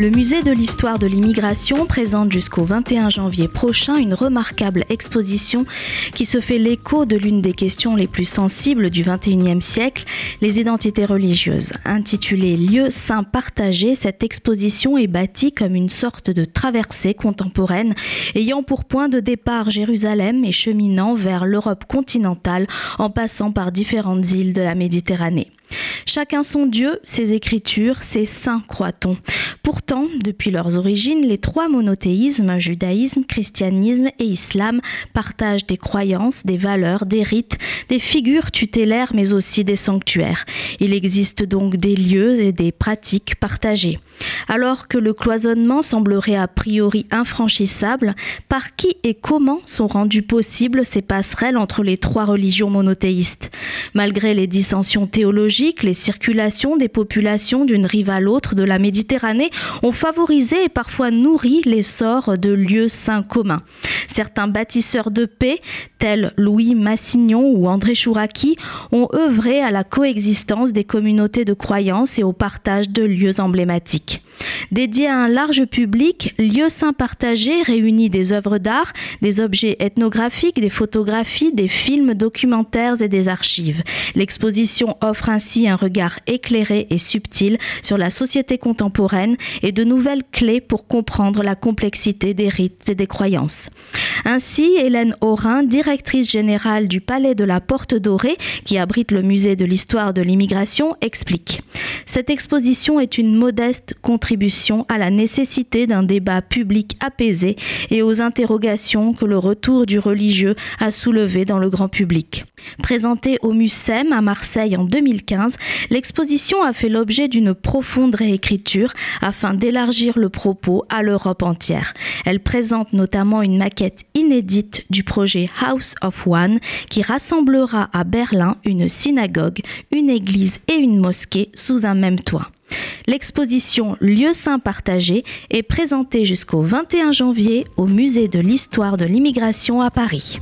Le musée de l'histoire de l'immigration présente jusqu'au 21 janvier prochain une remarquable exposition qui se fait l'écho de l'une des questions les plus sensibles du 21e siècle, les identités religieuses. Intitulée Lieux saints partagés, cette exposition est bâtie comme une sorte de traversée contemporaine ayant pour point de départ Jérusalem et cheminant vers l'Europe continentale en passant par différentes îles de la Méditerranée. Chacun son Dieu, ses écritures, ses saints, croit-on. Pourtant, depuis leurs origines, les trois monothéismes, judaïsme, christianisme et islam, partagent des croyances, des valeurs, des rites, des figures tutélaires, mais aussi des sanctuaires. Il existe donc des lieux et des pratiques partagées. Alors que le cloisonnement semblerait a priori infranchissable, par qui et comment sont rendues possibles ces passerelles entre les trois religions monothéistes? Malgré les dissensions théologiques, les circulations des populations d'une rive à l'autre de la Méditerranée ont favorisé et parfois nourri l'essor de lieux saints communs. Certains bâtisseurs de paix, tels Louis Massignon ou André Chouraki, ont œuvré à la coexistence des communautés de croyances et au partage de lieux emblématiques. Dédié à un large public, Lieux Saints Partagés réunit des œuvres d'art, des objets ethnographiques, des photographies, des films documentaires et des archives. L'exposition offre ainsi un regard éclairé et subtil sur la société contemporaine et de nouvelles clés pour comprendre la complexité des rites et des croyances. Ainsi, Hélène Aurin, directrice générale du Palais de la Porte Dorée, qui abrite le musée de l'histoire de l'immigration, explique. Cette exposition est une modeste contribution à la nécessité d'un débat public apaisé et aux interrogations que le retour du religieux a soulevées dans le grand public. Présentée au MUSEM à Marseille en 2015, l'exposition a fait l'objet d'une profonde réécriture afin d'élargir le propos à l'Europe entière. Elle présente notamment une maquette inédite du projet House of One qui rassemblera à Berlin une synagogue, une église et une mosquée sous un même toit. L'exposition Lieux saints partagés est présentée jusqu'au 21 janvier au musée de l'histoire de l'immigration à Paris.